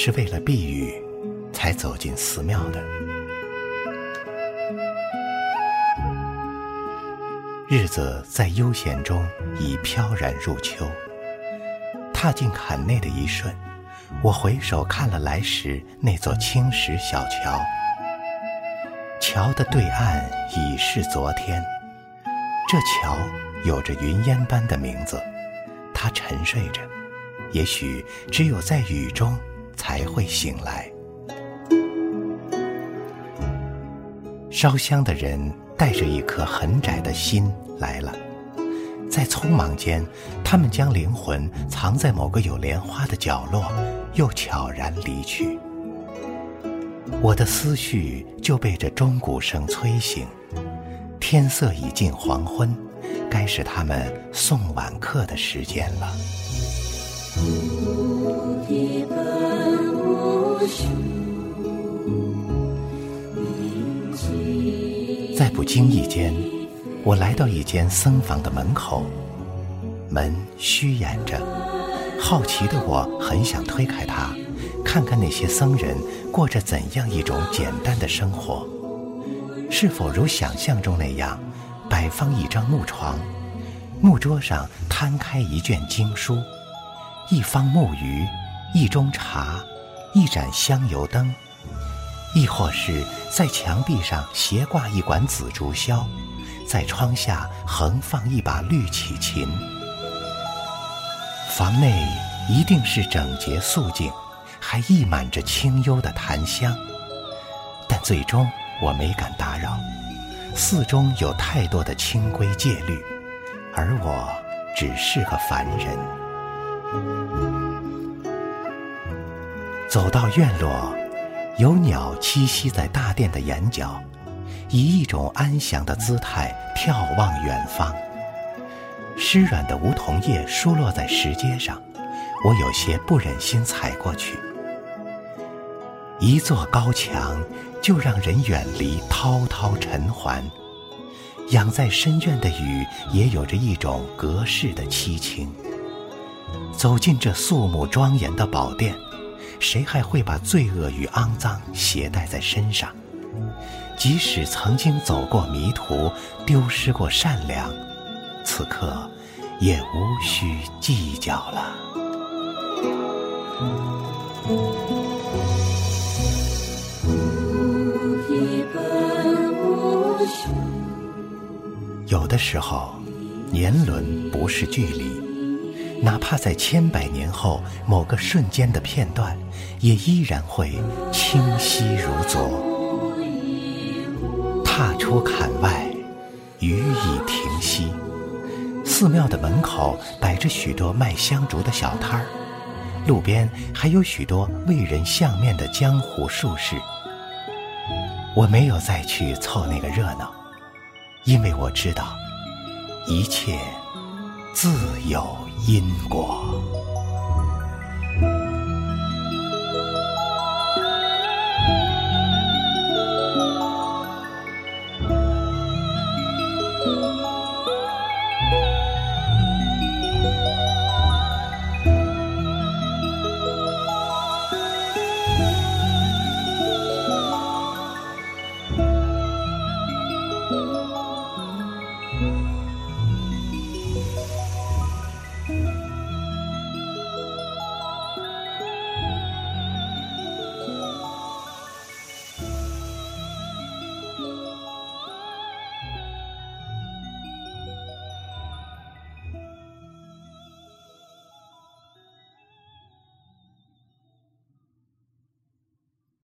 是为了避雨才走进寺庙的。日子在悠闲中已飘然入秋。踏进坎内的一瞬，我回首看了来时那座青石小桥。桥的对岸已是昨天。这桥有着云烟般的名字，它沉睡着，也许只有在雨中才会醒来。烧香的人带着一颗很窄的心来了，在匆忙间，他们将灵魂藏在某个有莲花的角落，又悄然离去。我的思绪就被这钟鼓声催醒。天色已近黄昏，该是他们送晚课的时间了。在不经意间，我来到一间僧房的门口，门虚掩着，好奇的我很想推开它，看看那些僧人过着怎样一种简单的生活。是否如想象中那样，摆放一张木床，木桌上摊开一卷经书，一方木鱼，一盅茶，一盏香油灯，亦或是在墙壁上斜挂一管紫竹箫，在窗下横放一把绿绮琴？房内一定是整洁肃静，还溢满着清幽的檀香，但最终。我没敢打扰，寺中有太多的清规戒律，而我只是个凡人。走到院落，有鸟栖息在大殿的檐角，以一种安详的姿态眺望远方。湿软的梧桐叶疏落在石阶上，我有些不忍心踩过去。一座高墙。就让人远离滔滔尘寰，养在深院的雨也有着一种隔世的凄清。走进这肃穆庄严的宝殿，谁还会把罪恶与肮脏携带在身上？即使曾经走过迷途，丢失过善良，此刻也无需计较了。有的时候，年轮不是距离，哪怕在千百年后某个瞬间的片段，也依然会清晰如昨。踏出坎外，雨已停息。寺庙的门口摆着许多卖香烛的小摊儿，路边还有许多为人相面的江湖术士。我没有再去凑那个热闹，因为我知道，一切自有因果。